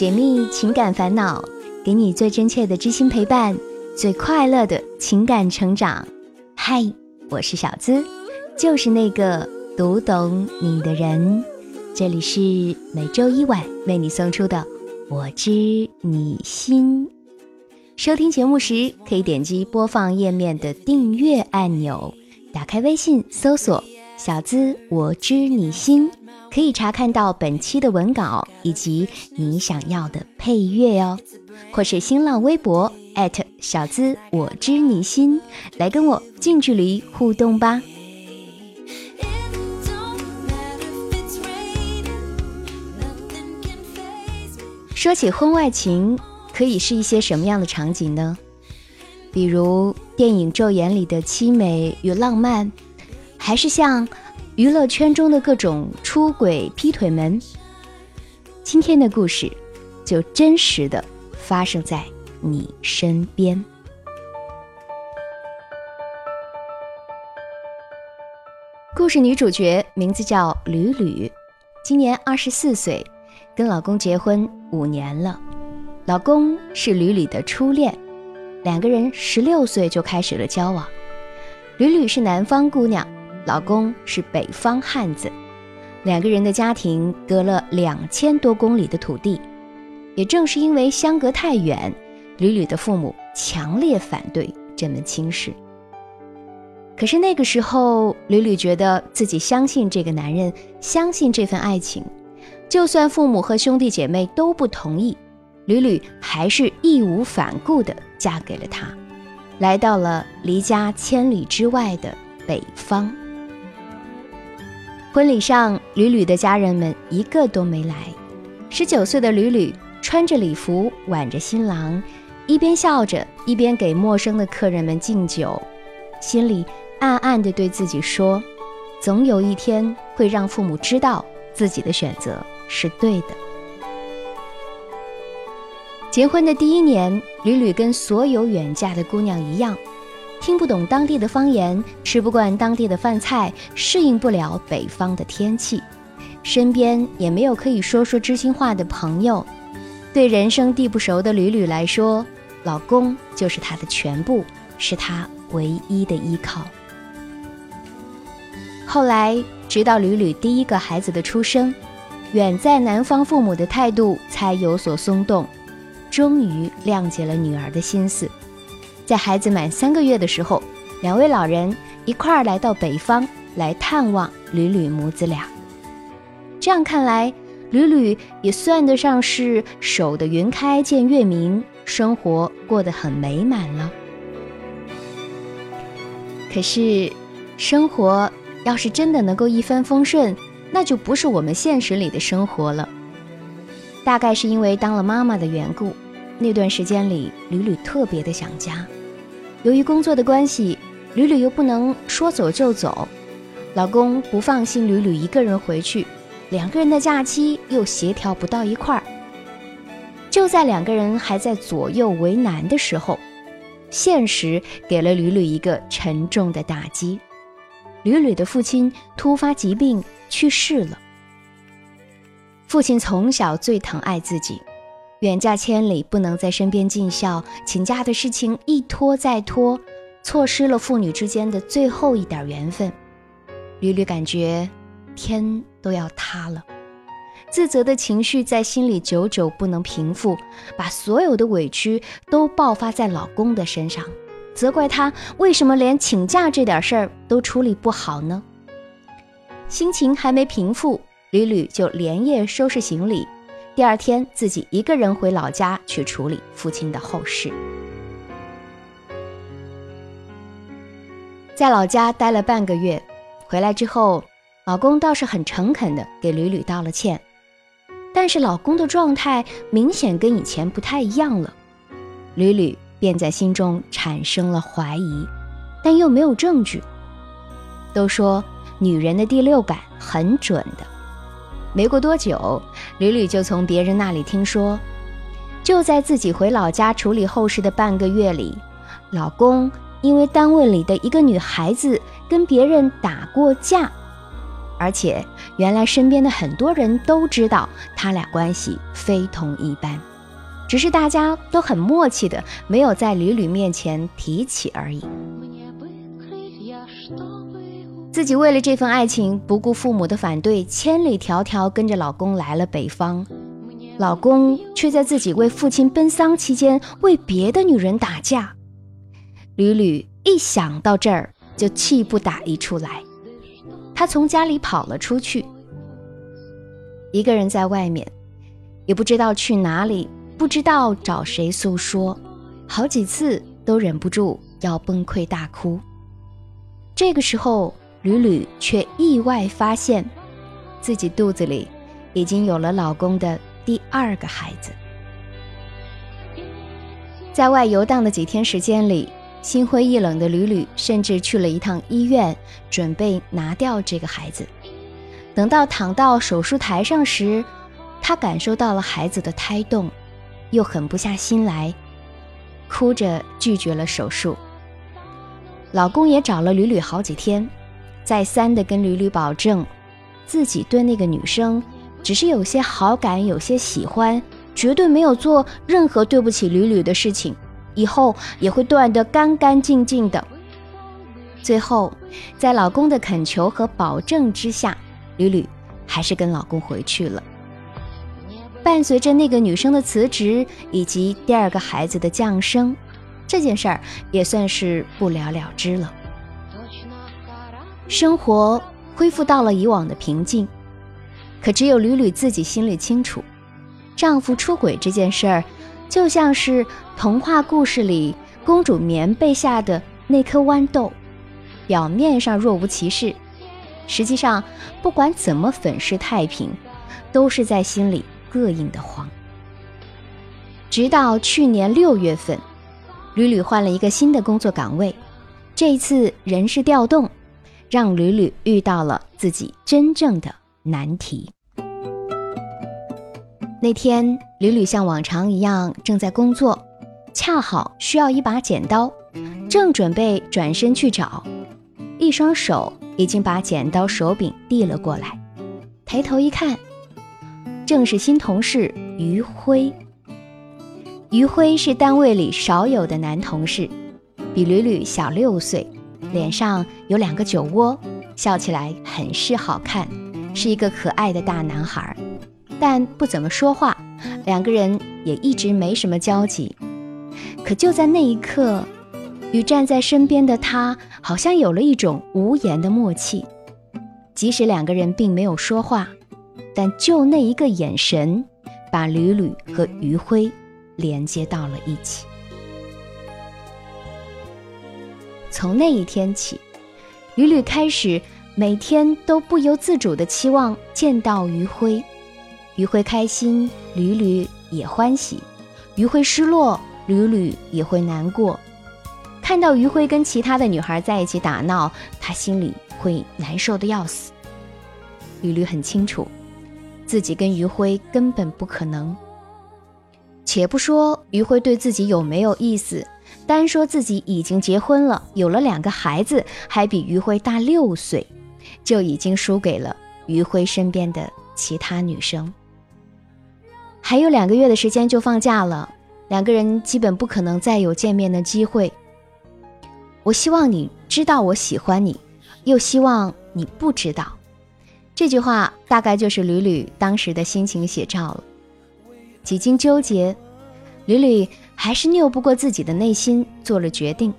解密情感烦恼，给你最真切的知心陪伴，最快乐的情感成长。嗨，我是小资，就是那个读懂你的人。这里是每周一晚为你送出的《我知你心》。收听节目时，可以点击播放页面的订阅按钮，打开微信搜索“小资我知你心”，可以查看到本期的文稿以及你想要的配乐哦。或是新浪微博小资我知你心，来跟我近距离互动吧。说起婚外情。可以是一些什么样的场景呢？比如电影《昼颜》里的凄美与浪漫，还是像娱乐圈中的各种出轨、劈腿门？今天的故事就真实的发生在你身边。故事女主角名字叫吕吕，今年二十四岁，跟老公结婚五年了。老公是吕吕的初恋，两个人十六岁就开始了交往。吕吕是南方姑娘，老公是北方汉子，两个人的家庭隔了两千多公里的土地。也正是因为相隔太远，吕吕的父母强烈反对这门亲事。可是那个时候，吕吕觉得自己相信这个男人，相信这份爱情，就算父母和兄弟姐妹都不同意。吕吕还是义无反顾地嫁给了他，来到了离家千里之外的北方。婚礼上，吕吕的家人们一个都没来。十九岁的吕吕穿着礼服，挽着新郎，一边笑着，一边给陌生的客人们敬酒，心里暗暗地对自己说：“总有一天会让父母知道自己的选择是对的。”结婚的第一年，吕吕跟所有远嫁的姑娘一样，听不懂当地的方言，吃不惯当地的饭菜，适应不了北方的天气，身边也没有可以说说知心话的朋友。对人生地不熟的吕吕来说，老公就是她的全部，是她唯一的依靠。后来，直到吕吕第一个孩子的出生，远在南方父母的态度才有所松动。终于谅解了女儿的心思，在孩子满三个月的时候，两位老人一块儿来到北方来探望吕吕母子俩。这样看来，吕吕也算得上是守得云开见月明，生活过得很美满了。可是，生活要是真的能够一帆风顺，那就不是我们现实里的生活了。大概是因为当了妈妈的缘故，那段时间里，吕吕特别的想家。由于工作的关系，吕吕又不能说走就走，老公不放心吕吕一个人回去，两个人的假期又协调不到一块儿。就在两个人还在左右为难的时候，现实给了吕吕一个沉重的打击：吕吕的父亲突发疾病去世了。父亲从小最疼爱自己，远嫁千里不能在身边尽孝，请假的事情一拖再拖，错失了父女之间的最后一点缘分。屡屡感觉天都要塌了，自责的情绪在心里久久不能平复，把所有的委屈都爆发在老公的身上，责怪他为什么连请假这点事儿都处理不好呢？心情还没平复。屡屡就连夜收拾行李，第二天自己一个人回老家去处理父亲的后事。在老家待了半个月，回来之后，老公倒是很诚恳的给吕吕道了歉，但是老公的状态明显跟以前不太一样了，吕吕便在心中产生了怀疑，但又没有证据。都说女人的第六感很准的。没过多久，吕吕就从别人那里听说，就在自己回老家处理后事的半个月里，老公因为单位里的一个女孩子跟别人打过架，而且原来身边的很多人都知道他俩关系非同一般，只是大家都很默契的没有在吕吕面前提起而已。自己为了这份爱情不顾父母的反对，千里迢迢跟着老公来了北方，老公却在自己为父亲奔丧期间为别的女人打架。吕吕一想到这儿就气不打一处来。他从家里跑了出去，一个人在外面，也不知道去哪里，不知道找谁诉说，好几次都忍不住要崩溃大哭。这个时候，吕吕却意外发现，自己肚子里已经有了老公的第二个孩子。在外游荡的几天时间里。心灰意冷的吕吕甚至去了一趟医院，准备拿掉这个孩子。等到躺到手术台上时，她感受到了孩子的胎动，又狠不下心来，哭着拒绝了手术。老公也找了吕吕好几天，再三的跟吕吕保证，自己对那个女生只是有些好感，有些喜欢，绝对没有做任何对不起吕吕的事情。以后也会断得干干净净的。最后，在老公的恳求和保证之下，吕吕还是跟老公回去了。伴随着那个女生的辞职以及第二个孩子的降生，这件事儿也算是不了了之了。生活恢复到了以往的平静，可只有吕吕自己心里清楚，丈夫出轨这件事儿。就像是童话故事里公主棉被下的那颗豌豆，表面上若无其事，实际上不管怎么粉饰太平，都是在心里膈应的慌。直到去年六月份，吕吕换了一个新的工作岗位，这一次人事调动，让吕吕遇到了自己真正的难题。那天，吕吕像往常一样正在工作，恰好需要一把剪刀，正准备转身去找，一双手已经把剪刀手柄递了过来。抬头一看，正是新同事余辉。余辉是单位里少有的男同事，比吕吕小六岁，脸上有两个酒窝，笑起来很是好看，是一个可爱的大男孩。但不怎么说话，两个人也一直没什么交集。可就在那一刻，与站在身边的他好像有了一种无言的默契。即使两个人并没有说话，但就那一个眼神，把吕吕和余晖连接到了一起。从那一天起，吕吕开始每天都不由自主地期望见到余辉。余辉开心，屡屡也欢喜；余辉失落，屡屡也会难过。看到余辉跟其他的女孩在一起打闹，他心里会难受的要死。屡屡很清楚，自己跟余辉根本不可能。且不说余辉对自己有没有意思，单说自己已经结婚了，有了两个孩子，还比余辉大六岁，就已经输给了余辉身边的其他女生。还有两个月的时间就放假了，两个人基本不可能再有见面的机会。我希望你知道我喜欢你，又希望你不知道。这句话大概就是吕吕当时的心情写照了。几经纠结，吕吕还是拗不过自己的内心，做了决定。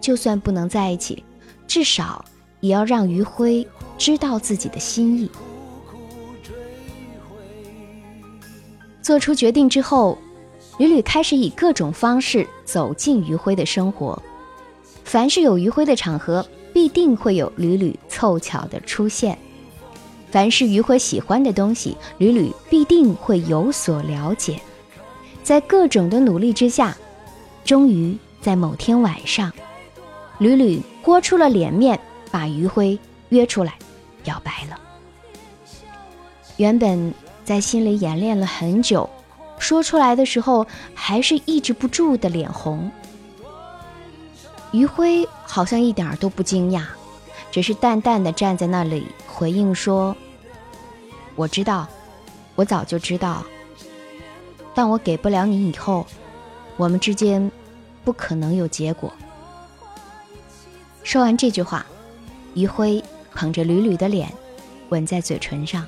就算不能在一起，至少也要让余辉知道自己的心意。做出决定之后，吕吕开始以各种方式走进余辉的生活。凡是有余辉的场合，必定会有吕吕凑巧的出现；凡是余辉喜欢的东西，吕吕必定会有所了解。在各种的努力之下，终于在某天晚上，屡屡豁出了脸面，把余辉约出来表白了。原本。在心里演练了很久，说出来的时候还是抑制不住的脸红。余晖好像一点都不惊讶，只是淡淡的站在那里回应说：“我知道，我早就知道，但我给不了你以后，我们之间不可能有结果。”说完这句话，余辉捧着吕吕的脸，吻在嘴唇上。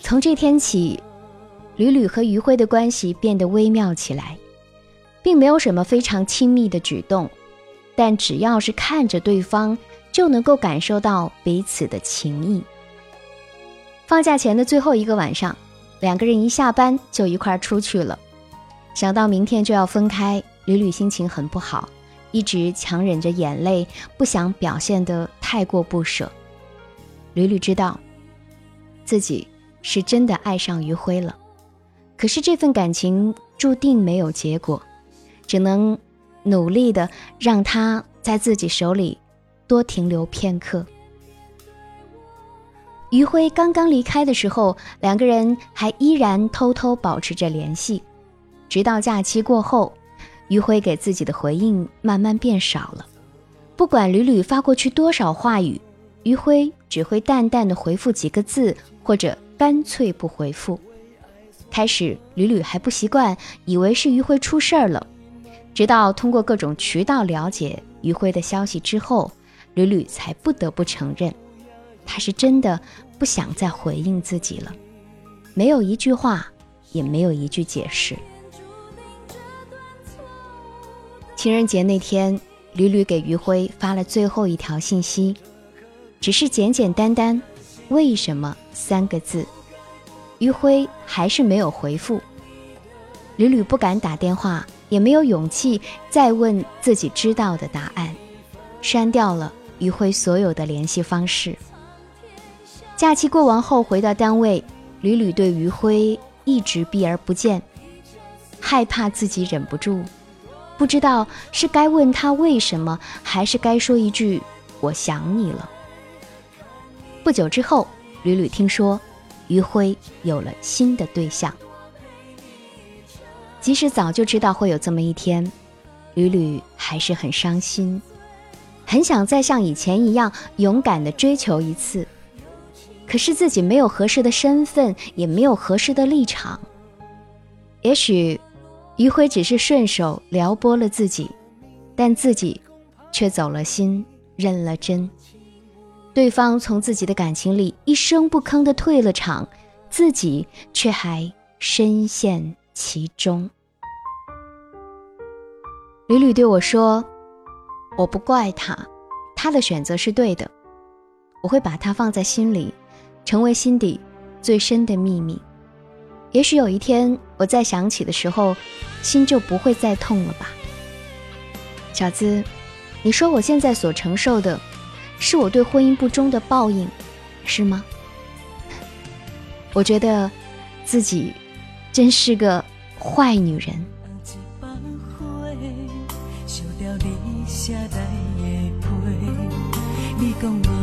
从这天起，吕吕和余辉的关系变得微妙起来，并没有什么非常亲密的举动，但只要是看着对方，就能够感受到彼此的情谊。放假前的最后一个晚上，两个人一下班就一块出去了。想到明天就要分开，吕吕心情很不好，一直强忍着眼泪，不想表现得太过不舍。屡屡知道自己。是真的爱上余晖了，可是这份感情注定没有结果，只能努力的让他在自己手里多停留片刻。余辉刚刚离开的时候，两个人还依然偷偷保持着联系，直到假期过后，余辉给自己的回应慢慢变少了。不管屡屡发过去多少话语，余辉只会淡淡的回复几个字，或者。干脆不回复。开始，屡屡还不习惯，以为是余辉出事儿了。直到通过各种渠道了解余辉的消息之后，屡屡才不得不承认，他是真的不想再回应自己了。没有一句话，也没有一句解释。情人节那天，屡屡给于辉发了最后一条信息，只是简简单单。为什么三个字？余辉还是没有回复。屡屡不敢打电话，也没有勇气再问自己知道的答案，删掉了余辉所有的联系方式。假期过完后回到单位，屡屡对余辉一直避而不见，害怕自己忍不住，不知道是该问他为什么，还是该说一句“我想你了”。不久之后，屡屡听说余辉有了新的对象。即使早就知道会有这么一天，屡屡还是很伤心，很想再像以前一样勇敢的追求一次。可是自己没有合适的身份，也没有合适的立场。也许余辉只是顺手撩拨了自己，但自己却走了心，认了真。对方从自己的感情里一声不吭的退了场，自己却还深陷其中。屡屡对我说：“我不怪他，他的选择是对的。我会把他放在心里，成为心底最深的秘密。也许有一天我再想起的时候，心就不会再痛了吧。”小资，你说我现在所承受的。是我对婚姻不忠的报应，是吗？我觉得自己真是个坏女人。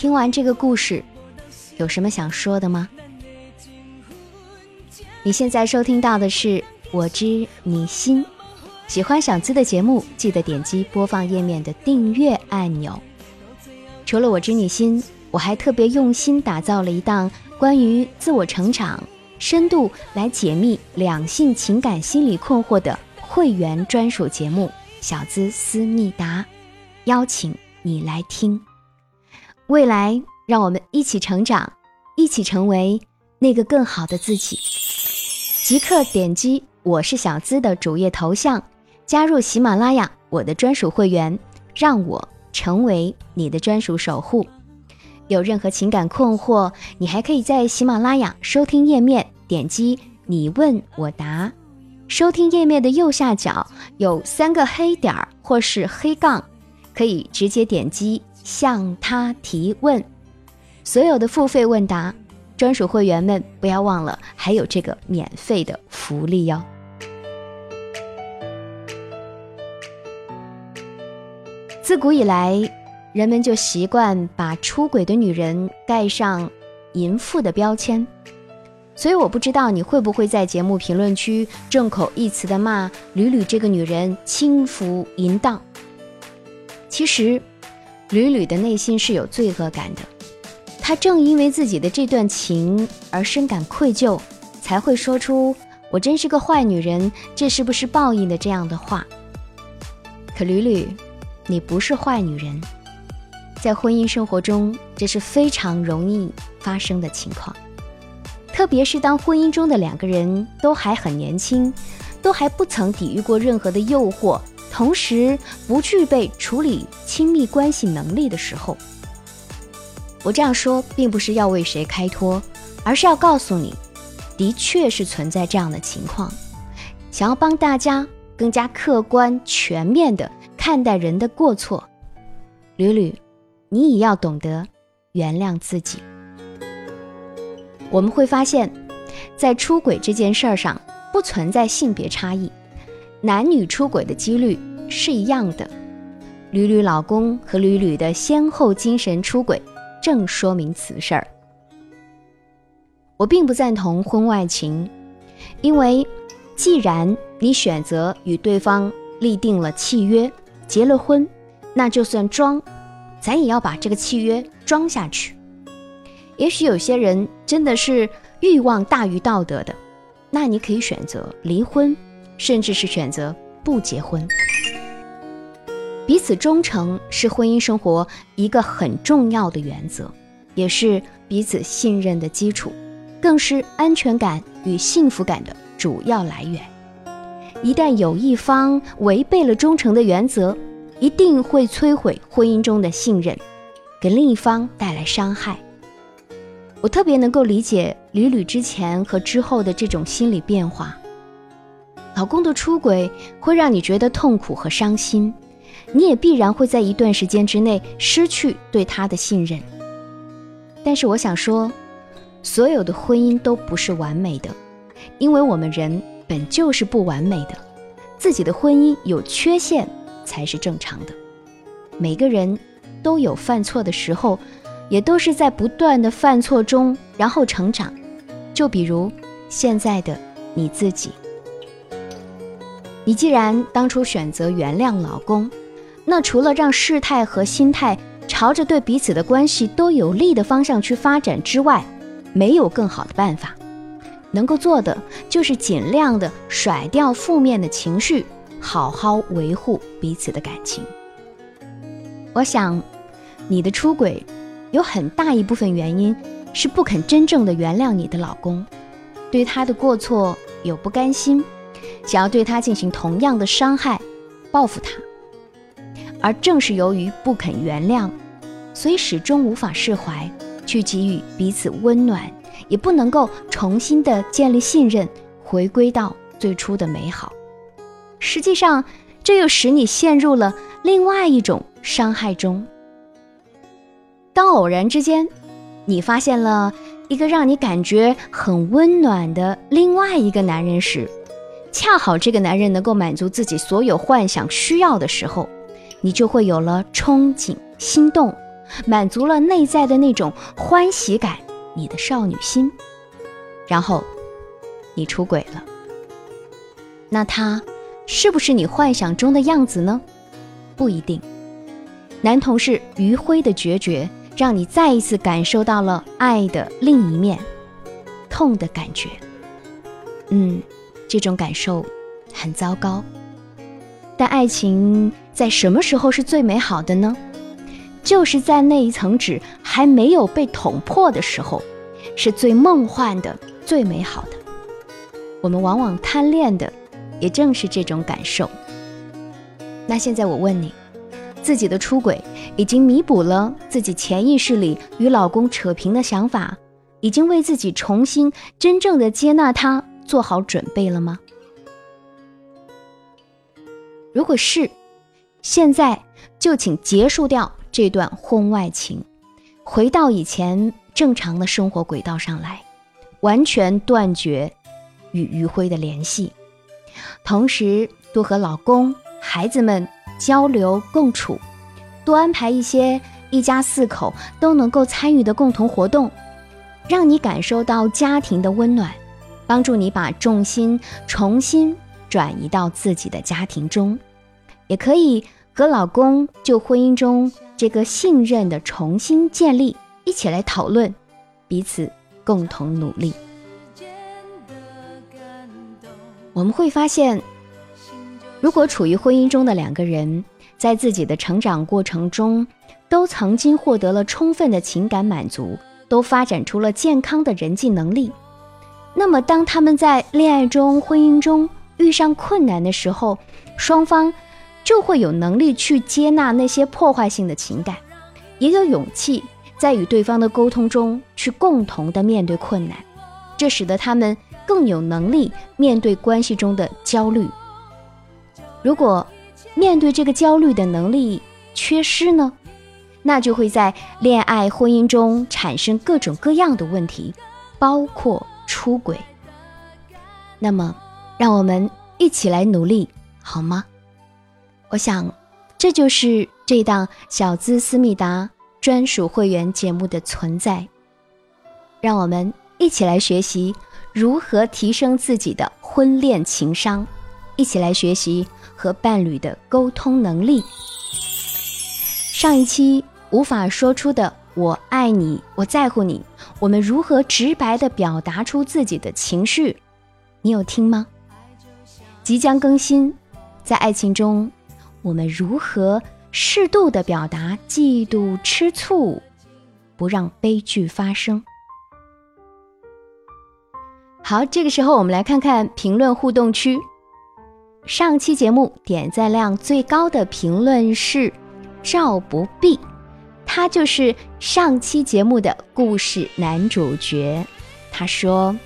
听完这个故事，有什么想说的吗？你现在收听到的是《我知你心》，喜欢小资的节目，记得点击播放页面的订阅按钮。除了我知你心，我还特别用心打造了一档关于自我成长、深度来解密两性情感心理困惑的会员专属节目《小资思密达》，邀请你来听。未来，让我们一起成长，一起成为那个更好的自己。即刻点击我是小资的主页头像，加入喜马拉雅我的专属会员，让我。成为你的专属守护。有任何情感困惑，你还可以在喜马拉雅收听页面点击“你问我答”。收听页面的右下角有三个黑点儿或是黑杠，可以直接点击向他提问。所有的付费问答，专属会员们不要忘了，还有这个免费的福利哟。自古以来，人们就习惯把出轨的女人盖上淫妇的标签，所以我不知道你会不会在节目评论区众口一词的骂吕吕这个女人轻浮淫荡。其实，吕吕的内心是有罪恶感的，她正因为自己的这段情而深感愧疚，才会说出“我真是个坏女人，这是不是报应”的这样的话。可吕吕。你不是坏女人，在婚姻生活中，这是非常容易发生的情况。特别是当婚姻中的两个人都还很年轻，都还不曾抵御过任何的诱惑，同时不具备处理亲密关系能力的时候。我这样说，并不是要为谁开脱，而是要告诉你，的确是存在这样的情况，想要帮大家更加客观全面的。看待人的过错，屡屡，你也要懂得原谅自己。我们会发现，在出轨这件事儿上不存在性别差异，男女出轨的几率是一样的。屡屡老公和屡屡的先后精神出轨，正说明此事儿。我并不赞同婚外情，因为既然你选择与对方立定了契约。结了婚，那就算装，咱也要把这个契约装下去。也许有些人真的是欲望大于道德的，那你可以选择离婚，甚至是选择不结婚。彼此忠诚是婚姻生活一个很重要的原则，也是彼此信任的基础，更是安全感与幸福感的主要来源。一旦有一方违背了忠诚的原则，一定会摧毁婚姻中的信任，给另一方带来伤害。我特别能够理解屡屡之前和之后的这种心理变化。老公的出轨会让你觉得痛苦和伤心，你也必然会在一段时间之内失去对他的信任。但是我想说，所有的婚姻都不是完美的，因为我们人。本就是不完美的，自己的婚姻有缺陷才是正常的。每个人都有犯错的时候，也都是在不断的犯错中然后成长。就比如现在的你自己，你既然当初选择原谅老公，那除了让事态和心态朝着对彼此的关系都有利的方向去发展之外，没有更好的办法。能够做的就是尽量的甩掉负面的情绪，好好维护彼此的感情。我想，你的出轨有很大一部分原因是不肯真正的原谅你的老公，对他的过错有不甘心，想要对他进行同样的伤害，报复他。而正是由于不肯原谅，所以始终无法释怀，去给予彼此温暖。也不能够重新的建立信任，回归到最初的美好。实际上，这又使你陷入了另外一种伤害中。当偶然之间，你发现了一个让你感觉很温暖的另外一个男人时，恰好这个男人能够满足自己所有幻想需要的时候，你就会有了憧憬、心动，满足了内在的那种欢喜感。你的少女心，然后你出轨了，那他是不是你幻想中的样子呢？不一定。男同事余晖的决绝，让你再一次感受到了爱的另一面，痛的感觉。嗯，这种感受很糟糕。但爱情在什么时候是最美好的呢？就是在那一层纸还没有被捅破的时候，是最梦幻的、最美好的。我们往往贪恋的，也正是这种感受。那现在我问你，自己的出轨已经弥补了自己潜意识里与老公扯平的想法，已经为自己重新真正的接纳他做好准备了吗？如果是，现在就请结束掉。这段婚外情，回到以前正常的生活轨道上来，完全断绝与余晖的联系，同时多和老公、孩子们交流共处，多安排一些一家四口都能够参与的共同活动，让你感受到家庭的温暖，帮助你把重心重新转移到自己的家庭中，也可以和老公就婚姻中。这个信任的重新建立，一起来讨论，彼此共同努力。我们会发现，如果处于婚姻中的两个人，在自己的成长过程中，都曾经获得了充分的情感满足，都发展出了健康的人际能力，那么当他们在恋爱中、婚姻中遇上困难的时候，双方。就会有能力去接纳那些破坏性的情感，也有勇气在与对方的沟通中去共同的面对困难，这使得他们更有能力面对关系中的焦虑。如果面对这个焦虑的能力缺失呢，那就会在恋爱婚姻中产生各种各样的问题，包括出轨。那么，让我们一起来努力，好吗？我想，这就是这档小资思密达专属会员节目的存在。让我们一起来学习如何提升自己的婚恋情商，一起来学习和伴侣的沟通能力。上一期无法说出的“我爱你”“我在乎你”，我们如何直白的表达出自己的情绪？你有听吗？即将更新，在爱情中。我们如何适度的表达嫉妒、吃醋，不让悲剧发生？好，这个时候我们来看看评论互动区。上期节目点赞量最高的评论是赵不必，他就是上期节目的故事男主角。他说：“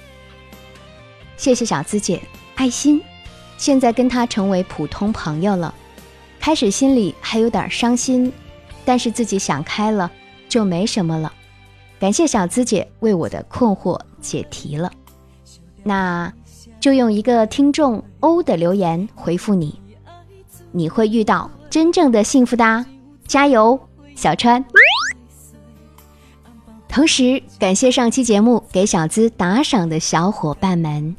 谢谢小资姐，爱心，现在跟他成为普通朋友了。”开始心里还有点伤心，但是自己想开了，就没什么了。感谢小资姐为我的困惑解题了，那就用一个听众欧的留言回复你，你会遇到真正的幸福的，加油，小川。同时感谢上期节目给小资打赏的小伙伴们：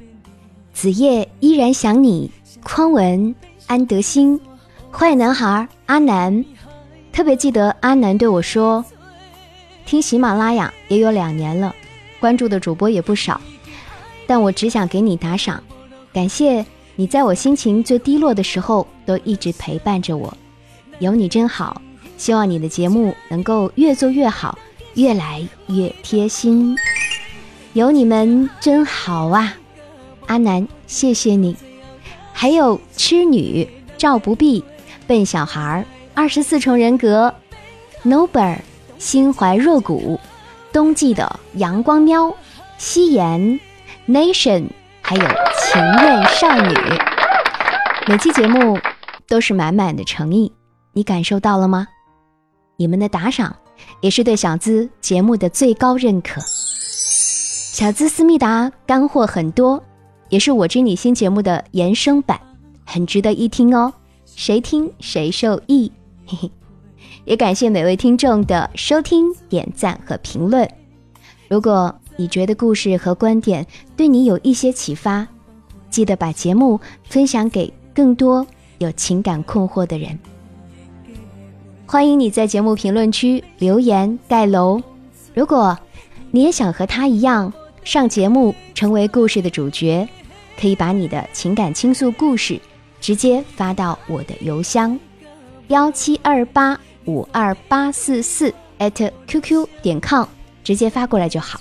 子夜依然想你，匡文、安德兴。坏男孩阿南，特别记得阿南对我说：“听喜马拉雅也有两年了，关注的主播也不少，但我只想给你打赏，感谢你在我心情最低落的时候都一直陪伴着我，有你真好。希望你的节目能够越做越好，越来越贴心。有你们真好啊，阿南，谢谢你。还有痴女赵不必。”笨小孩，二十四重人格，Nober，心怀若谷，冬季的阳光喵，夕颜，Nation，还有情愿少女。每期节目都是满满的诚意，你感受到了吗？你们的打赏也是对小资节目的最高认可。小资思密达干货很多，也是我知你心节目的延伸版，很值得一听哦。谁听谁受益，嘿嘿，也感谢每位听众的收听、点赞和评论。如果你觉得故事和观点对你有一些启发，记得把节目分享给更多有情感困惑的人。欢迎你在节目评论区留言盖楼。如果你也想和他一样上节目，成为故事的主角，可以把你的情感倾诉故事。直接发到我的邮箱幺七二八五二八四四 at qq 点 com，直接发过来就好。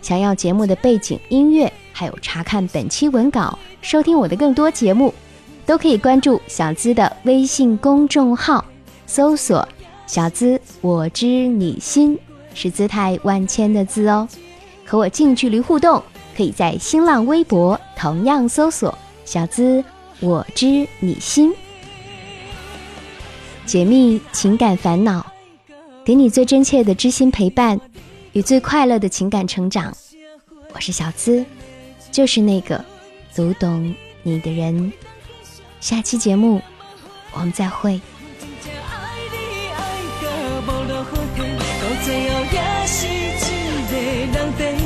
想要节目的背景音乐，还有查看本期文稿、收听我的更多节目，都可以关注小资的微信公众号，搜索“小资我知你心”，是姿态万千的“资”哦。和我近距离互动，可以在新浪微博同样搜索“小资”。我知你心，解密情感烦恼，给你最真切的知心陪伴与最快乐的情感成长。我是小资，就是那个读懂你的人。下期节目我们再会。最后也是一个人在。